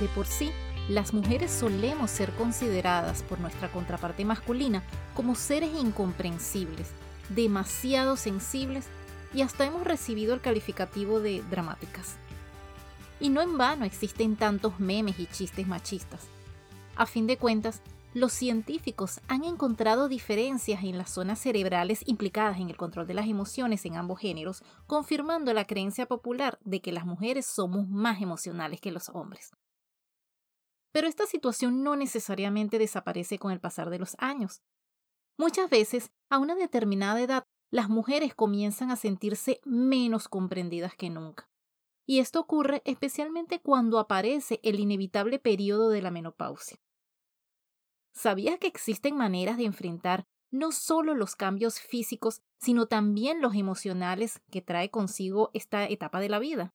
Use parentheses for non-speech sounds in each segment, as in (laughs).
De por sí, las mujeres solemos ser consideradas por nuestra contraparte masculina como seres incomprensibles, demasiado sensibles y hasta hemos recibido el calificativo de dramáticas. Y no en vano existen tantos memes y chistes machistas. A fin de cuentas, los científicos han encontrado diferencias en las zonas cerebrales implicadas en el control de las emociones en ambos géneros, confirmando la creencia popular de que las mujeres somos más emocionales que los hombres. Pero esta situación no necesariamente desaparece con el pasar de los años. Muchas veces, a una determinada edad, las mujeres comienzan a sentirse menos comprendidas que nunca. Y esto ocurre especialmente cuando aparece el inevitable periodo de la menopausia. ¿Sabías que existen maneras de enfrentar no solo los cambios físicos, sino también los emocionales que trae consigo esta etapa de la vida?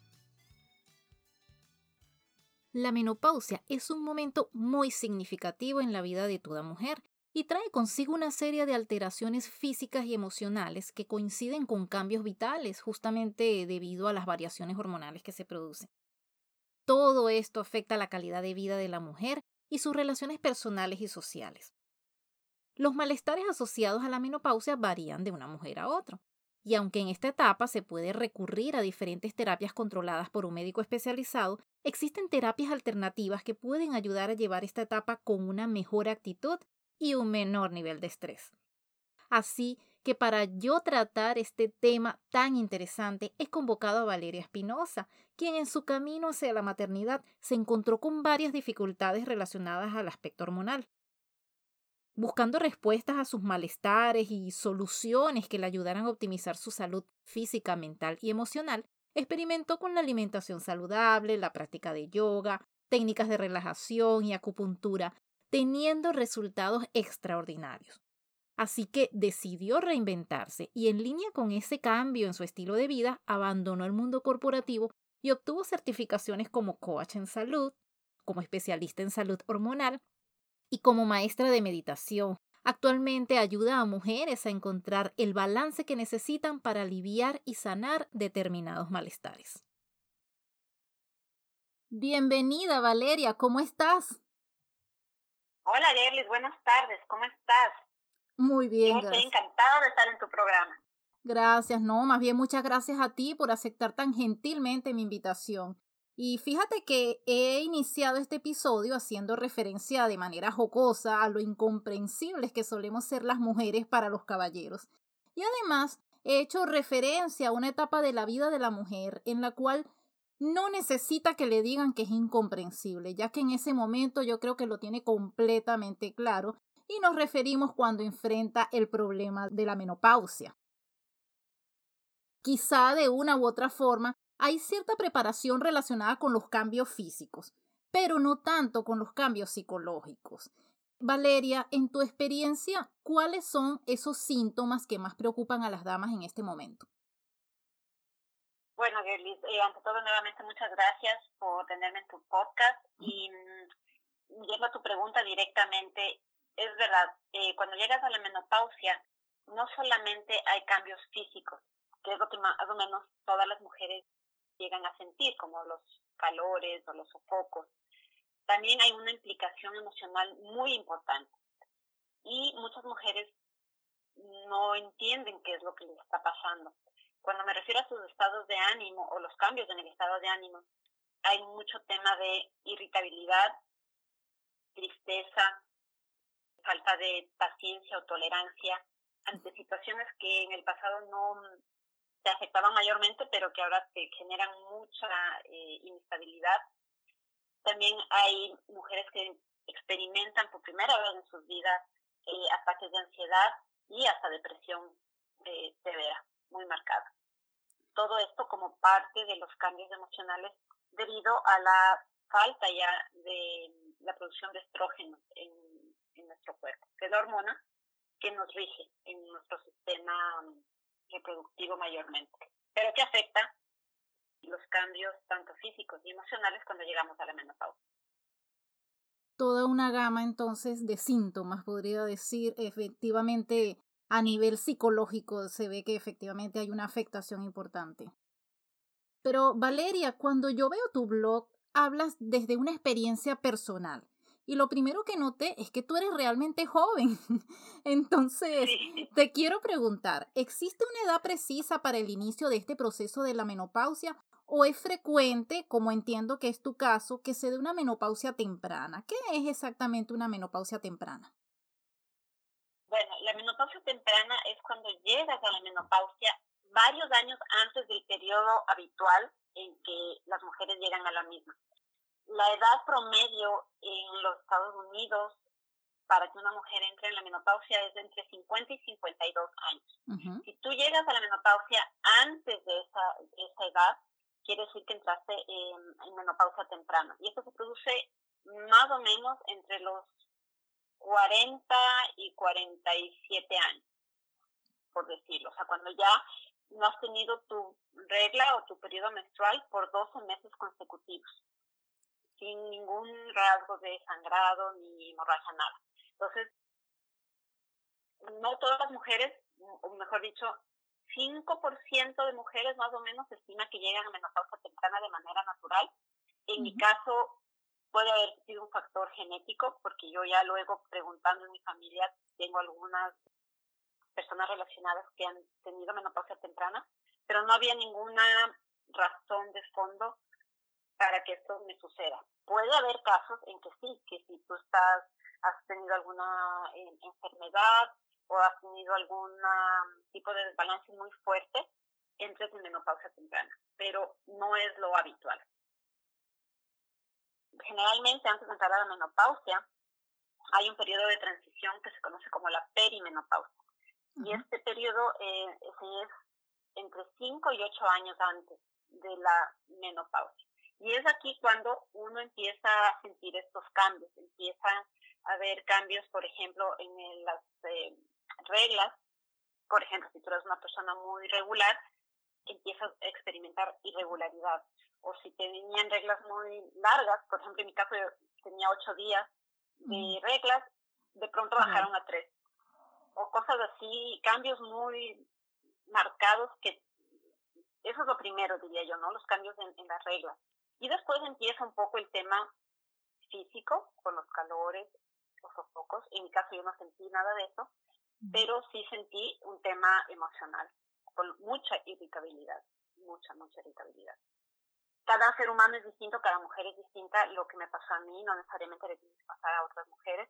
La menopausia es un momento muy significativo en la vida de toda mujer y trae consigo una serie de alteraciones físicas y emocionales que coinciden con cambios vitales justamente debido a las variaciones hormonales que se producen. Todo esto afecta la calidad de vida de la mujer y sus relaciones personales y sociales. Los malestares asociados a la menopausia varían de una mujer a otra. Y aunque en esta etapa se puede recurrir a diferentes terapias controladas por un médico especializado, existen terapias alternativas que pueden ayudar a llevar esta etapa con una mejor actitud y un menor nivel de estrés. Así que para yo tratar este tema tan interesante he convocado a Valeria Espinosa, quien en su camino hacia la maternidad se encontró con varias dificultades relacionadas al aspecto hormonal buscando respuestas a sus malestares y soluciones que le ayudaran a optimizar su salud física, mental y emocional, experimentó con la alimentación saludable, la práctica de yoga, técnicas de relajación y acupuntura, teniendo resultados extraordinarios. Así que decidió reinventarse y en línea con ese cambio en su estilo de vida, abandonó el mundo corporativo y obtuvo certificaciones como coach en salud, como especialista en salud hormonal y como maestra de meditación. Actualmente ayuda a mujeres a encontrar el balance que necesitan para aliviar y sanar determinados malestares. Bienvenida Valeria, ¿cómo estás? Hola Gerlis, buenas tardes, ¿cómo estás? Muy bien. Estoy encantada de estar en tu programa. Gracias, no, más bien muchas gracias a ti por aceptar tan gentilmente mi invitación. Y fíjate que he iniciado este episodio haciendo referencia de manera jocosa a lo incomprensibles que solemos ser las mujeres para los caballeros. Y además he hecho referencia a una etapa de la vida de la mujer en la cual no necesita que le digan que es incomprensible, ya que en ese momento yo creo que lo tiene completamente claro y nos referimos cuando enfrenta el problema de la menopausia. Quizá de una u otra forma hay cierta preparación relacionada con los cambios físicos, pero no tanto con los cambios psicológicos. Valeria, en tu experiencia, ¿cuáles son esos síntomas que más preocupan a las damas en este momento? Bueno, Gerlis, eh, ante todo, nuevamente muchas gracias por tenerme en tu podcast. Y mm, yendo a tu pregunta directamente, es verdad, eh, cuando llegas a la menopausia, no solamente hay cambios físicos, que es lo que más o menos todas las mujeres llegan a sentir, como los calores o los sofocos. También hay una implicación emocional muy importante. Y muchas mujeres no entienden qué es lo que les está pasando. Cuando me refiero a sus estados de ánimo o los cambios en el estado de ánimo, hay mucho tema de irritabilidad, tristeza, falta de paciencia o tolerancia ante situaciones que en el pasado no, te afectaban mayormente, pero que ahora generan mucha eh, inestabilidad. También hay mujeres que experimentan por primera vez en sus vidas eh, ataques de ansiedad y hasta depresión eh, severa, muy marcada. Todo esto como parte de los cambios emocionales debido a la falta ya de la producción de estrógenos en, en nuestro cuerpo, que es la hormona que nos rige en nuestro sistema reproductivo mayormente, pero que afecta los cambios tanto físicos y emocionales cuando llegamos a la menopausia. Toda una gama entonces de síntomas, podría decir, efectivamente a nivel psicológico se ve que efectivamente hay una afectación importante. Pero Valeria, cuando yo veo tu blog, hablas desde una experiencia personal. Y lo primero que noté es que tú eres realmente joven. (laughs) Entonces, te quiero preguntar, ¿existe una edad precisa para el inicio de este proceso de la menopausia o es frecuente, como entiendo que es tu caso, que se dé una menopausia temprana? ¿Qué es exactamente una menopausia temprana? Bueno, la menopausia temprana es cuando llegas a la menopausia varios años antes del periodo habitual en que las mujeres llegan a la misma. La edad promedio en los Estados Unidos para que una mujer entre en la menopausia es de entre 50 y 52 años. Si tú llegas a la menopausia antes de esa, esa edad, quiere decir que entraste en, en menopausia temprana. Y esto se produce más o menos entre los 40 y 47 años, por decirlo. O sea, cuando ya no has tenido tu regla o tu periodo menstrual por 12 meses consecutivos, sin ningún rasgo de sangrado ni hemorragia, nada. Entonces, no todas las mujeres, o mejor dicho, 5% de mujeres más o menos se estima que llegan a menopausia temprana de manera natural. En mi caso, puede haber sido un factor genético, porque yo ya luego preguntando en mi familia tengo algunas personas relacionadas que han tenido menopausia temprana, pero no había ninguna razón de fondo para que esto me suceda. Puede haber casos en que sí, que si tú estás, has tenido alguna eh, enfermedad o has tenido algún tipo de desbalance muy fuerte, entres en menopausia temprana, pero no es lo habitual generalmente antes de entrar a la menopausia hay un periodo de transición que se conoce como la perimenopausia. Y este periodo eh, es entre 5 y 8 años antes de la menopausia. Y es aquí cuando uno empieza a sentir estos cambios, empieza a haber cambios, por ejemplo, en las eh, reglas. Por ejemplo, si tú eres una persona muy regular, empiezas a experimentar irregularidad o si tenían reglas muy largas, por ejemplo en mi caso yo tenía ocho días de reglas, de pronto bajaron a tres. O cosas así, cambios muy marcados que eso es lo primero, diría yo, ¿no? Los cambios en, en las reglas. Y después empieza un poco el tema físico, con los calores, los sofocos. En mi caso yo no sentí nada de eso, pero sí sentí un tema emocional, con mucha irritabilidad, mucha, mucha irritabilidad cada ser humano es distinto, cada mujer es distinta. Lo que me pasó a mí no necesariamente le tiene que pasar a otras mujeres,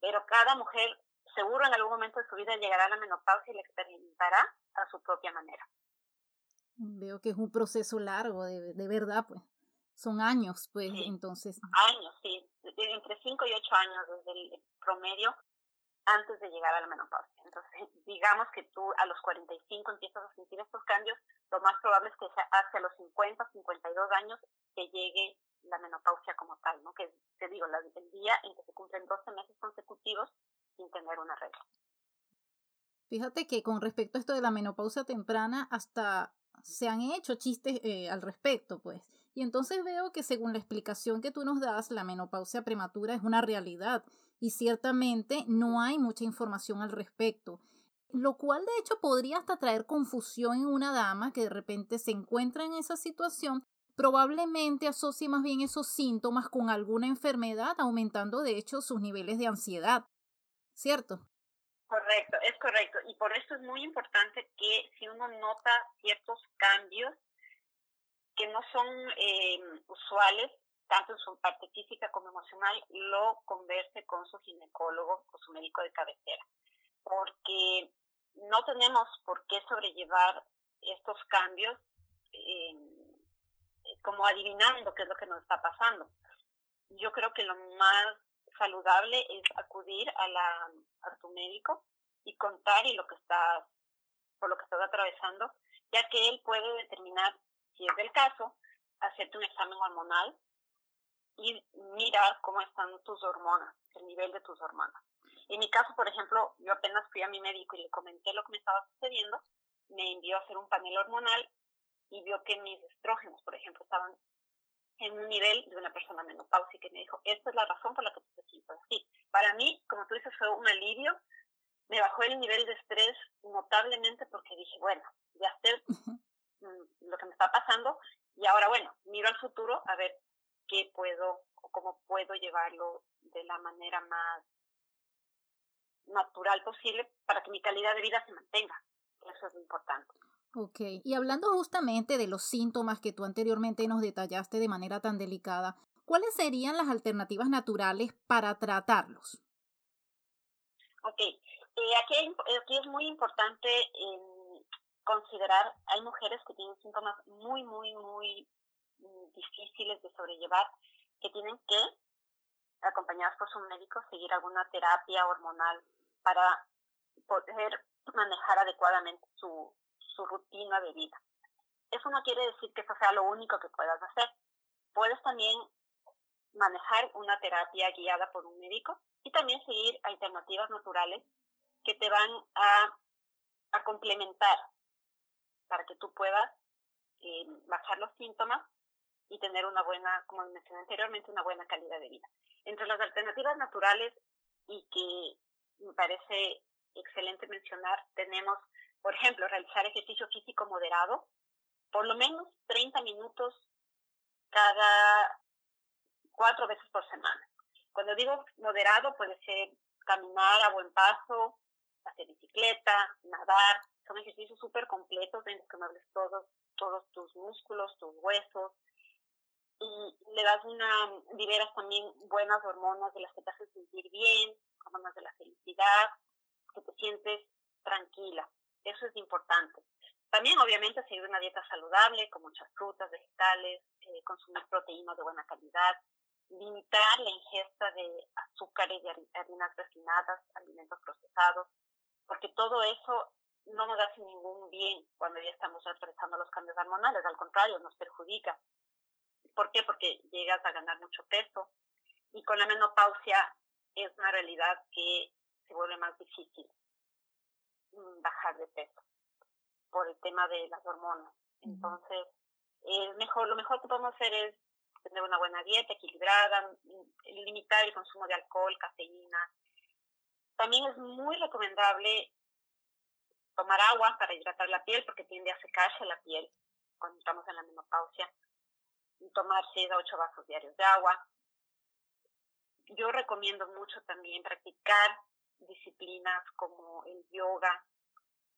pero cada mujer seguro en algún momento de su vida llegará a la menopausia y la experimentará a su propia manera. Veo que es un proceso largo, de, de verdad, pues. Son años, pues, entonces. Años, sí. Entre 5 y 8 años desde el promedio antes de llegar a la menopausia. Entonces, (laughs) digamos que tú a los 45 empiezas a sentir estos cambios, lo más probable es que sea hacia los 50, 52 años que llegue la menopausia como tal, ¿no? Que te digo, el día en que se cumplen 12 meses consecutivos sin tener una regla. Fíjate que con respecto a esto de la menopausia temprana, hasta se han hecho chistes eh, al respecto, pues. Y entonces veo que según la explicación que tú nos das, la menopausia prematura es una realidad y ciertamente no hay mucha información al respecto, lo cual de hecho podría hasta traer confusión en una dama que de repente se encuentra en esa situación, probablemente asocie más bien esos síntomas con alguna enfermedad, aumentando de hecho sus niveles de ansiedad, ¿cierto? Correcto, es correcto. Y por eso es muy importante que si uno nota ciertos cambios que no son eh, usuales, tanto en su parte física como emocional, lo converse con su ginecólogo o su médico de cabecera. Porque no tenemos por qué sobrellevar estos cambios eh, como adivinando qué es lo que nos está pasando. Yo creo que lo más saludable es acudir a, la, a tu médico y contar y lo que estás, por lo que estás atravesando, ya que él puede determinar, si es el caso, hacerte un examen hormonal y mirar cómo están tus hormonas, el nivel de tus hormonas. En mi caso, por ejemplo, yo apenas fui a mi médico y le comenté lo que me estaba sucediendo, me envió a hacer un panel hormonal y vio que mis estrógenos, por ejemplo, estaban en un nivel de una persona menopáusica y me dijo, esta es la razón por la que te sientes así. Para mí, como tú dices, fue un alivio. Me bajó el nivel de estrés notablemente porque dije, bueno, ya sé lo que me está pasando y ahora, bueno, miro al futuro a ver qué puedo o cómo puedo llevarlo de la manera más natural posible para que mi calidad de vida se mantenga. Eso es lo importante. Ok, y hablando justamente de los síntomas que tú anteriormente nos detallaste de manera tan delicada, ¿cuáles serían las alternativas naturales para tratarlos? Ok, eh, aquí, aquí, es muy importante considerar, hay mujeres que tienen síntomas muy, muy, muy mm, difíciles de sobrellevar, que tienen que, acompañadas por su médico, seguir alguna terapia hormonal para poder manejar adecuadamente su, su rutina de vida. Eso no quiere decir que eso sea lo único que puedas hacer. Puedes también manejar una terapia guiada por un médico y también seguir alternativas naturales que te van a, a complementar para que tú puedas eh, bajar los síntomas y tener una buena, como mencioné anteriormente, una buena calidad de vida. Entre las alternativas naturales y que me parece excelente mencionar, tenemos por ejemplo, realizar ejercicio físico moderado, por lo menos 30 minutos cada cuatro veces por semana. Cuando digo moderado, puede ser caminar a buen paso, hacer bicicleta, nadar. Son ejercicios súper completos en los que mueves todos, todos tus músculos, tus huesos. Y le das una, liberas también buenas hormonas de las que te hacen sentir bien, hormonas de la felicidad, que te sientes tranquila. Eso es importante. También, obviamente, seguir una dieta saludable, con muchas frutas, vegetales, eh, consumir proteínas de buena calidad, limitar la ingesta de azúcares y harinas refinadas, alimentos procesados, porque todo eso no nos hace ningún bien cuando ya estamos atravesando los cambios hormonales, al contrario, nos perjudica. ¿Por qué? Porque llegas a ganar mucho peso y con la menopausia es una realidad que se vuelve más difícil. Mm, bajar de peso por el tema de las hormonas. Entonces, es mejor, lo mejor que podemos hacer es tener una buena dieta equilibrada, mm, limitar el consumo de alcohol, cafeína. También es muy recomendable tomar agua para hidratar la piel porque tiende a secarse la piel cuando estamos en la menopausia. Tomar 6 a 8 vasos diarios de agua. Yo recomiendo mucho también practicar disciplinas como el yoga,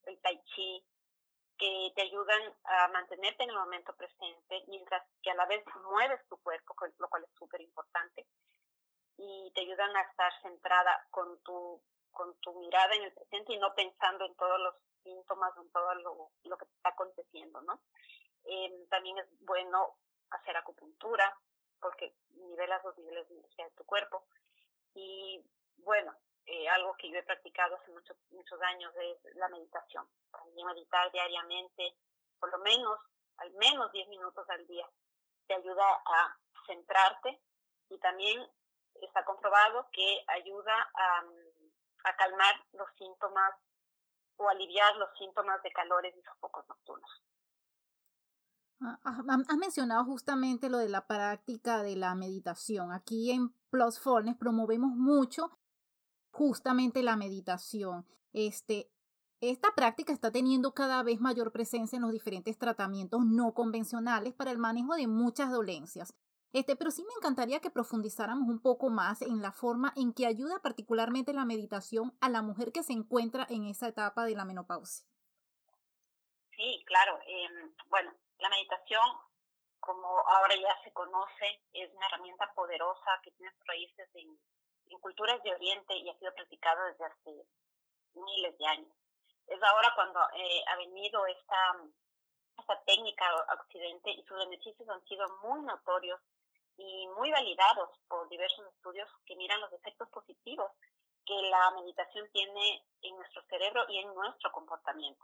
el tai chi, que te ayudan a mantenerte en el momento presente, mientras que a la vez mueves tu cuerpo, lo cual es súper importante, y te ayudan a estar centrada con tu, con tu mirada en el presente y no pensando en todos los síntomas, en todo lo, lo que está aconteciendo, ¿no? Eh, también es bueno hacer acupuntura, porque nivelas los niveles de energía de tu cuerpo. Y bueno, eh, algo que yo he practicado hace muchos muchos años es la meditación. También meditar diariamente, por lo menos, al menos 10 minutos al día, te ayuda a centrarte y también está comprobado que ayuda a, a calmar los síntomas o aliviar los síntomas de calores y sofocos nocturnos. Ah, ah, has mencionado justamente lo de la práctica de la meditación. Aquí en Plus Fornes promovemos mucho justamente la meditación. Este, esta práctica está teniendo cada vez mayor presencia en los diferentes tratamientos no convencionales para el manejo de muchas dolencias. Este, pero sí me encantaría que profundizáramos un poco más en la forma en que ayuda particularmente la meditación a la mujer que se encuentra en esa etapa de la menopausia. Sí, claro. Eh, bueno, la meditación, como ahora ya se conoce, es una herramienta poderosa que tiene raíces en en culturas de Oriente y ha sido practicado desde hace miles de años. Es ahora cuando eh, ha venido esta, esta técnica Occidente y sus beneficios han sido muy notorios y muy validados por diversos estudios que miran los efectos positivos que la meditación tiene en nuestro cerebro y en nuestro comportamiento.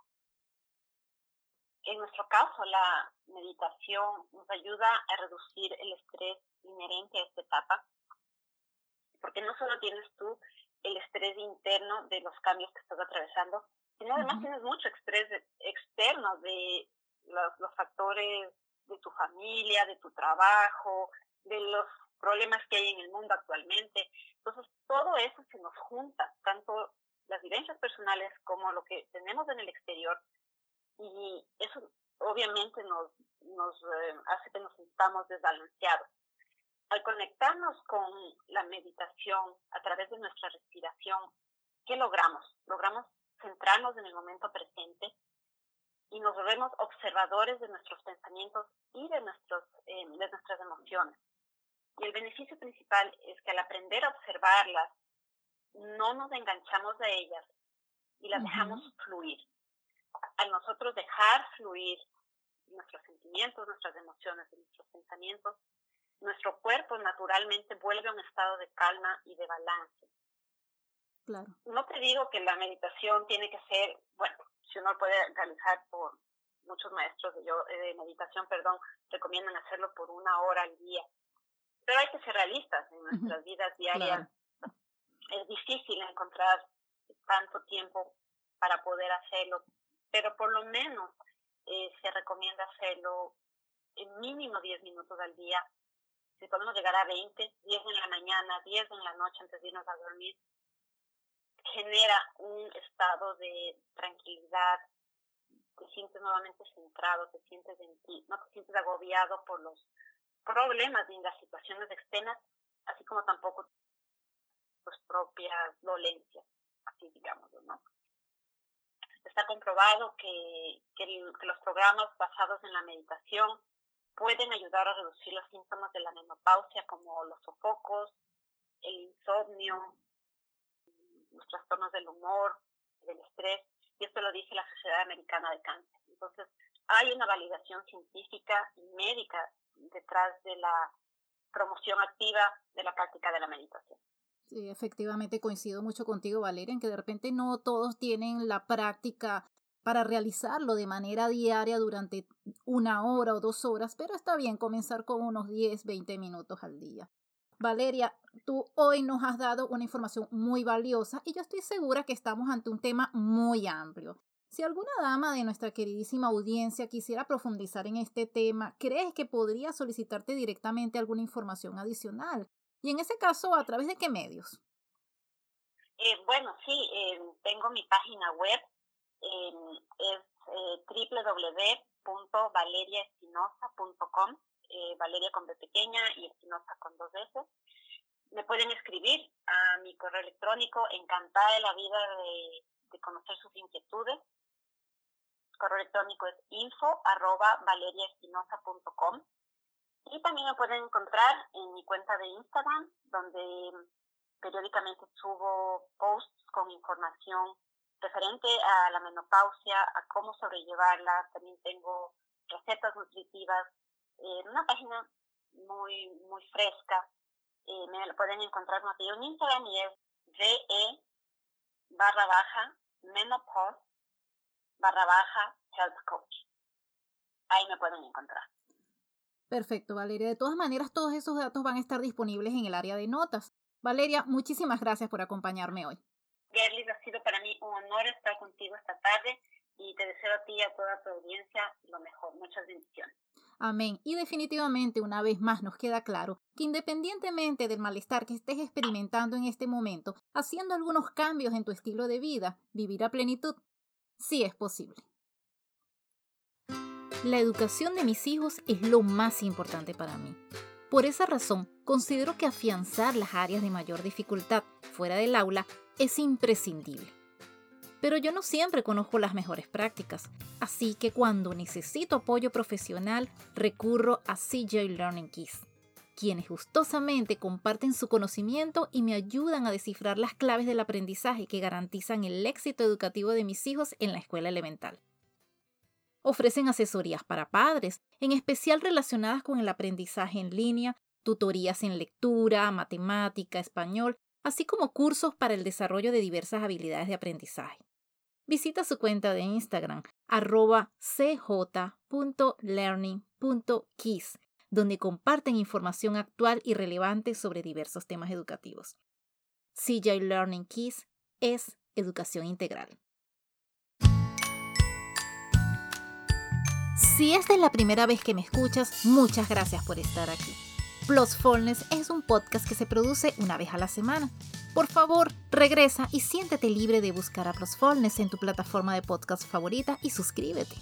en nuestro caso, la meditación nos ayuda a reducir el estrés inherente a esta etapa, porque no solo tienes tú el estrés interno de los cambios que estás atravesando, sino además tienes mucho estrés externo de los, los factores de tu familia, de tu trabajo, de los problemas que hay en el mundo actualmente. Entonces, todo eso se nos junta, tanto las vivencias personales como lo que tenemos en el exterior, y eso obviamente nos, eh, hace que nos sintamos desbalanceados. Al conectarnos con la meditación a través de nuestra respiración, ¿qué logramos? Logramos centrarnos en el momento presente y nos volvemos observadores de nuestros pensamientos y de, nuestros, eh, de nuestras emociones. Y el beneficio principal es que al aprender a observarlas, no nos enganchamos a ellas y las dejamos fluir. Al nosotros dejar fluir nuestros sentimientos, nuestras emociones y nuestros pensamientos, nuestro cuerpo naturalmente vuelve a un estado de calma y de balance. Claro. No te digo que la meditación tiene que ser, bueno, si uno puede realizar por muchos maestros de, yo, de meditación, perdón, recomiendan hacerlo por una hora al día. Pero hay que ser realistas en nuestras vidas diarias. Es difícil encontrar tanto tiempo para poder hacerlo, pero por lo menos eh, se recomienda hacerlo en mínimo 10 minutos al día. Si podemos llegar a 20, 10 en la mañana, 10 en la noche antes de irnos a dormir, genera un estado de tranquilidad, te sientes nuevamente centrado, te sientes en ti, no te sientes agobiado por los problemas y las situaciones externas, así como tampoco tus propias dolencias, así digamos, ¿no? Está comprobado que, que, los programas basados en la meditación pueden ayudar a reducir los síntomas de la menopausia como los sofocos, el insomnio, los trastornos del humor, del estrés, y esto lo dice la Sociedad Americana de Cáncer. Entonces, hay una validación científica y médica detrás de la promoción activa de la práctica de la meditación. Sí, efectivamente coincido mucho contigo, Valeria, en que de repente no todos tienen la práctica para realizarlo de manera diaria durante una hora o dos horas, pero está bien comenzar con unos 10, 20 minutos al día. Valeria, tú hoy nos has dado una información muy valiosa y yo estoy segura que estamos ante un tema muy amplio. Si alguna dama de nuestra queridísima audiencia quisiera profundizar en este tema, ¿crees que podría solicitarte directamente alguna información adicional? Y en ese caso, ¿a través de qué medios? Eh, bueno, sí, eh, tengo mi página web, eh, es www.valeriaespinosa.com eh, Valeria con B pequeña y Espinosa con dos veces. Me pueden escribir a mi correo electrónico, encantada de la vida de conocer sus inquietudes. Correo electrónico es info arroba valeriaespinosa.com. Y también me pueden encontrar en mi cuenta de Instagram, donde periódicamente subo posts con información referente a la menopausia, a cómo sobrellevarla. También tengo recetas nutritivas en una página muy, muy fresca. Eh, me pueden encontrar en Instagram y es VE barra baja menopause barra baja health coach. Ahí me pueden encontrar. Perfecto, Valeria. De todas maneras, todos esos datos van a estar disponibles en el área de notas. Valeria, muchísimas gracias por acompañarme hoy. Gerlis, ha sido para mí un honor estar contigo esta tarde y te deseo a ti y a toda tu audiencia lo mejor. Muchas bendiciones. Amén. Y definitivamente una vez más nos queda claro que independientemente del malestar que estés experimentando en este momento, haciendo algunos cambios en tu estilo de vida, vivir a plenitud, sí es posible. La educación de mis hijos es lo más importante para mí. Por esa razón, considero que afianzar las áreas de mayor dificultad fuera del aula es imprescindible. Pero yo no siempre conozco las mejores prácticas, así que cuando necesito apoyo profesional recurro a CJ Learning Keys, quienes gustosamente comparten su conocimiento y me ayudan a descifrar las claves del aprendizaje que garantizan el éxito educativo de mis hijos en la escuela elemental. Ofrecen asesorías para padres, en especial relacionadas con el aprendizaje en línea, tutorías en lectura, matemática, español así como cursos para el desarrollo de diversas habilidades de aprendizaje. visita su cuenta de Instagram, arroba cj.learning.kiss, donde comparten información actual y relevante sobre diversos temas educativos. CJ Learning Kiss es educación integral. Si esta es la primera vez que me escuchas, muchas gracias por estar aquí. Plusfulness es un podcast que se produce una vez a la semana. Por favor, regresa y siéntete libre de buscar a Plusfulness en tu plataforma de podcast favorita y suscríbete.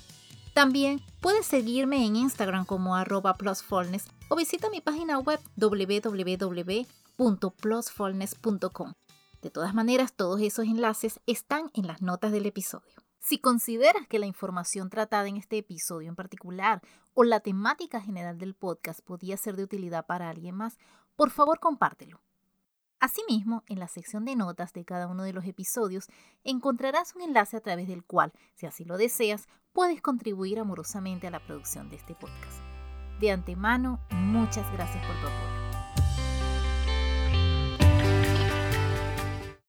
También puedes seguirme en Instagram como arroba plusfulness o visita mi página web www.plusfulness.com. De todas maneras, todos esos enlaces están en las notas del episodio. Si consideras que la información tratada en este episodio en particular o la temática general del podcast podía ser de utilidad para alguien más, por favor compártelo. Asimismo, en la sección de notas de cada uno de los episodios encontrarás un enlace a través del cual, si así lo deseas, puedes contribuir amorosamente a la producción de este podcast. De antemano, muchas gracias por tu apoyo.